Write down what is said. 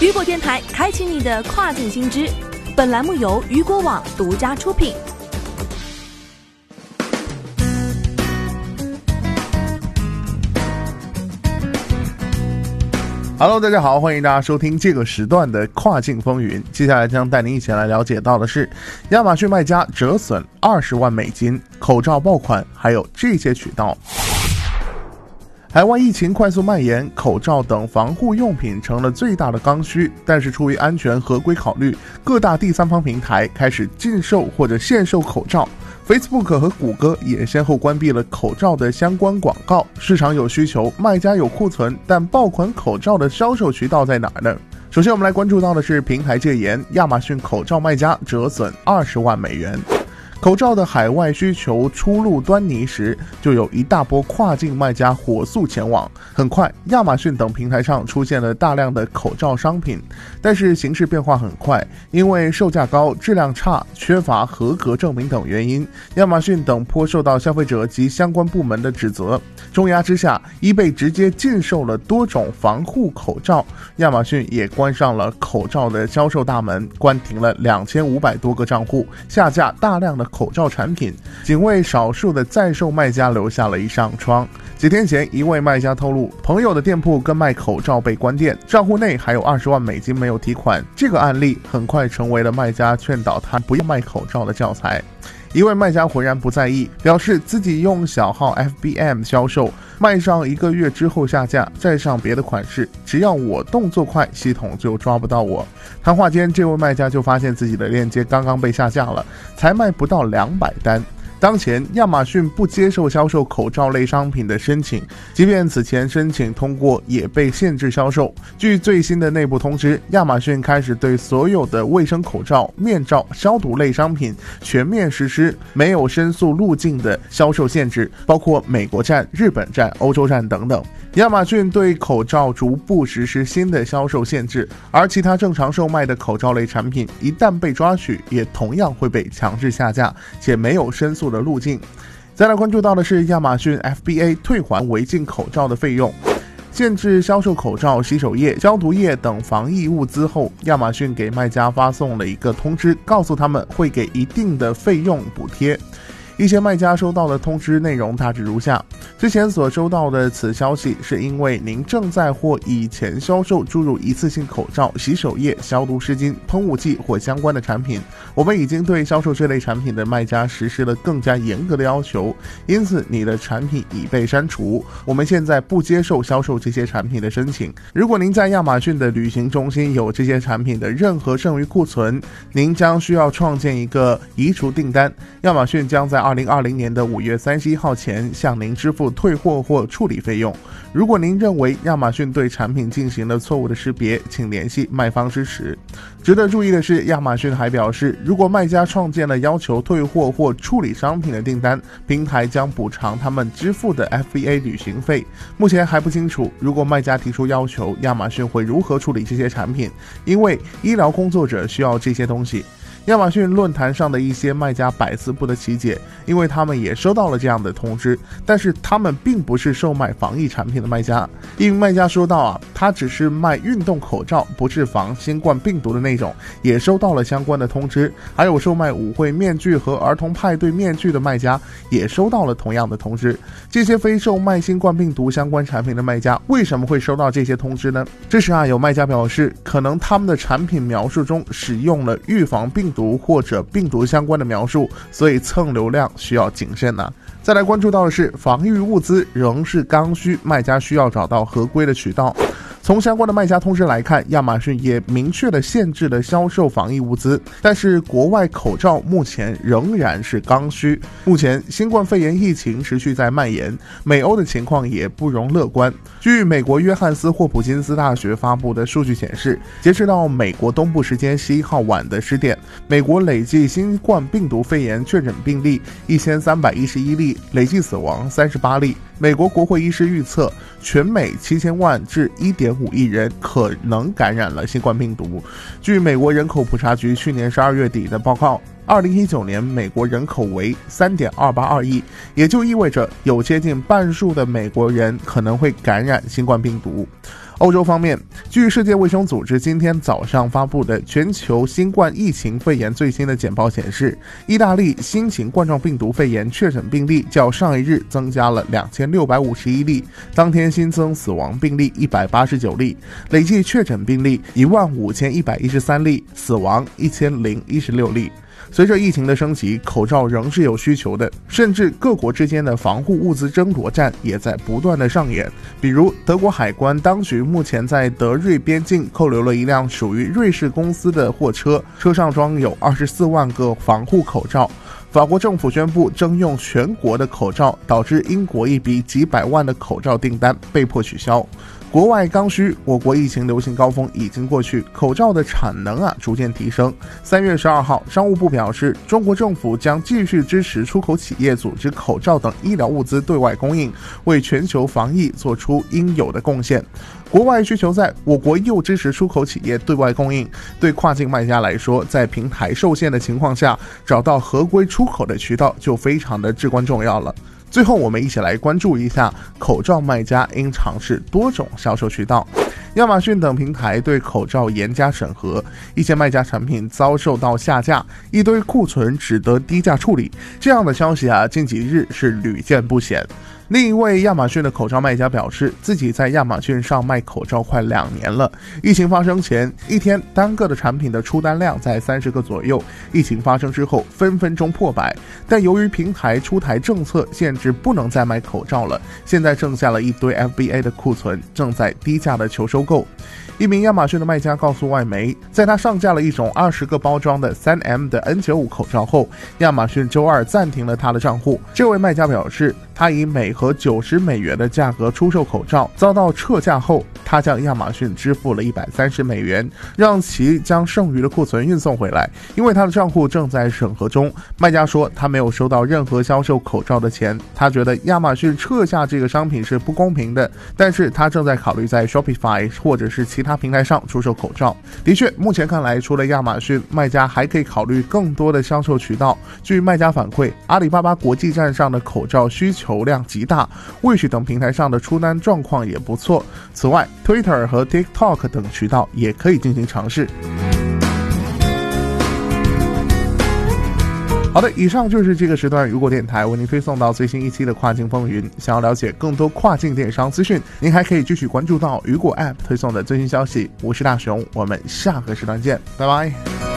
雨果电台开启你的跨境新知，本栏目由雨果网独家出品。Hello，大家好，欢迎大家收听这个时段的跨境风云。接下来将带您一起来了解到的是，亚马逊卖家折损二十万美金口罩爆款，还有这些渠道。海外疫情快速蔓延，口罩等防护用品成了最大的刚需。但是出于安全合规考虑，各大第三方平台开始禁售或者限售口罩。Facebook 和谷歌也先后关闭了口罩的相关广告。市场有需求，卖家有库存，但爆款口罩的销售渠道在哪儿呢？首先，我们来关注到的是平台戒严，亚马逊口罩卖家折损二十万美元。口罩的海外需求初露端倪时，就有一大波跨境卖家火速前往。很快，亚马逊等平台上出现了大量的口罩商品，但是形势变化很快，因为售价高、质量差、缺乏合格证明等原因，亚马逊等颇受到消费者及相关部门的指责。重压之下，伊贝直接禁售了多种防护口罩，亚马逊也关上了口罩的销售大门，关停了两千五百多个账户，下架大量的。口罩产品仅为少数的在售卖家留下了一扇窗。几天前，一位卖家透露，朋友的店铺跟卖口罩被关店，账户内还有二十万美金没有提款。这个案例很快成为了卖家劝导他不要卖口罩的教材。一位卖家浑然不在意，表示自己用小号 FBM 销售，卖上一个月之后下架，再上别的款式，只要我动作快，系统就抓不到我。谈话间，这位卖家就发现自己的链接刚刚被下架了，才卖不到两百单。当前，亚马逊不接受销售口罩类商品的申请，即便此前申请通过，也被限制销售。据最新的内部通知，亚马逊开始对所有的卫生口罩、面罩、消毒类商品全面实施没有申诉路径的销售限制，包括美国站、日本站、欧洲站等等。亚马逊对口罩逐步实施新的销售限制，而其他正常售卖的口罩类产品一旦被抓取，也同样会被强制下架，且没有申诉的路径。再来关注到的是亚马逊 FBA 退还违禁口罩的费用，限制销售口罩、洗手液、消毒液等防疫物资后，亚马逊给卖家发送了一个通知，告诉他们会给一定的费用补贴。一些卖家收到的通知内容大致如下：之前所收到的此消息，是因为您正在或以前销售注入一次性口罩、洗手液、消毒湿巾、喷雾剂或相关的产品。我们已经对销售这类产品的卖家实施了更加严格的要求，因此你的产品已被删除。我们现在不接受销售这些产品的申请。如果您在亚马逊的旅行中心有这些产品的任何剩余库存，您将需要创建一个移除订单。亚马逊将在二。二零二零年的五月三十一号前向您支付退货或处理费用。如果您认为亚马逊对产品进行了错误的识别，请联系卖方支持。值得注意的是，亚马逊还表示，如果卖家创建了要求退货或处理商品的订单，平台将补偿他们支付的 FBA 旅行费。目前还不清楚，如果卖家提出要求，亚马逊会如何处理这些产品，因为医疗工作者需要这些东西。亚马逊论坛上的一些卖家百思不得其解，因为他们也收到了这样的通知，但是他们并不是售卖防疫产品的卖家。一名卖家说道：“啊，他只是卖运动口罩，不是防新冠病毒的那种，也收到了相关的通知。还有售卖舞会面具和儿童派对面具的卖家也收到了同样的通知。这些非售卖新冠病毒相关产品的卖家为什么会收到这些通知呢？这时啊，有卖家表示，可能他们的产品描述中使用了预防病。”毒或者病毒相关的描述，所以蹭流量需要谨慎呢。再来关注到的是，防御物资仍是刚需，卖家需要找到合规的渠道。从相关的卖家通知来看，亚马逊也明确的限制了销售防疫物资，但是国外口罩目前仍然是刚需。目前新冠肺炎疫情持续在蔓延，美欧的情况也不容乐观。据美国约翰斯霍普金斯大学发布的数据显示，截止到美国东部时间十一号晚的十点，美国累计新冠病毒肺炎确诊病例一千三百一十一例，累计死亡三十八例。美国国会医师预测，全美七千万至一点五亿人可能感染了新冠病毒。据美国人口普查局去年十二月底的报告，二零一九年美国人口为三点二八二亿，也就意味着有接近半数的美国人可能会感染新冠病毒。欧洲方面，据世界卫生组织今天早上发布的全球新冠疫情肺炎最新的简报显示，意大利新型冠状病毒肺炎确诊病例较上一日增加了两千六百五十一例，当天新增死亡病例一百八十九例，累计确诊病例一万五千一百一十三例，死亡一千零一十六例。随着疫情的升级，口罩仍是有需求的，甚至各国之间的防护物资争夺战也在不断的上演。比如，德国海关当局目前在德瑞边境扣留了一辆属于瑞士公司的货车，车上装有二十四万个防护口罩。法国政府宣布征用全国的口罩，导致英国一笔几百万的口罩订单被迫取消。国外刚需，我国疫情流行高峰已经过去，口罩的产能啊逐渐提升。三月十二号，商务部表示，中国政府将继续支持出口企业组织口罩等医疗物资对外供应，为全球防疫做出应有的贡献。国外需求在，我国又支持出口企业对外供应。对跨境卖家来说，在平台受限的情况下，找到合规出口的渠道就非常的至关重要了。最后，我们一起来关注一下口罩卖家应尝试多种销售渠道。亚马逊等平台对口罩严加审核，一些卖家产品遭受到下架，一堆库存只得低价处理。这样的消息啊，近几日是屡见不鲜。另一位亚马逊的口罩卖家表示，自己在亚马逊上卖口罩快两年了。疫情发生前，一天单个的产品的出单量在三十个左右；疫情发生之后，分分钟破百。但由于平台出台政策限制，不能再卖口罩了。现在剩下了一堆 FBA 的库存，正在低价的求收购。一名亚马逊的卖家告诉外媒，在他上架了一种二十个包装的三 M 的 N95 口罩后，亚马逊周二暂停了他的账户。这位卖家表示，他以每盒九十美元的价格出售口罩，遭到撤价后，他向亚马逊支付了一百三十美元，让其将剩余的库存运送回来。因为他的账户正在审核中，卖家说他没有收到任何销售口罩的钱。他觉得亚马逊撤下这个商品是不公平的，但是他正在考虑在 Shopify 或者是其他。平台上出售口罩，的确，目前看来，除了亚马逊，卖家还可以考虑更多的销售渠道。据卖家反馈，阿里巴巴国际站上的口罩需求量极大，Wish 等平台上的出单状况也不错。此外，Twitter 和 TikTok 等渠道也可以进行尝试。好的，以上就是这个时段如果电台为您推送到最新一期的跨境风云。想要了解更多跨境电商资讯，您还可以继续关注到雨果 App 推送的最新消息。我是大熊，我们下个时段见，拜拜。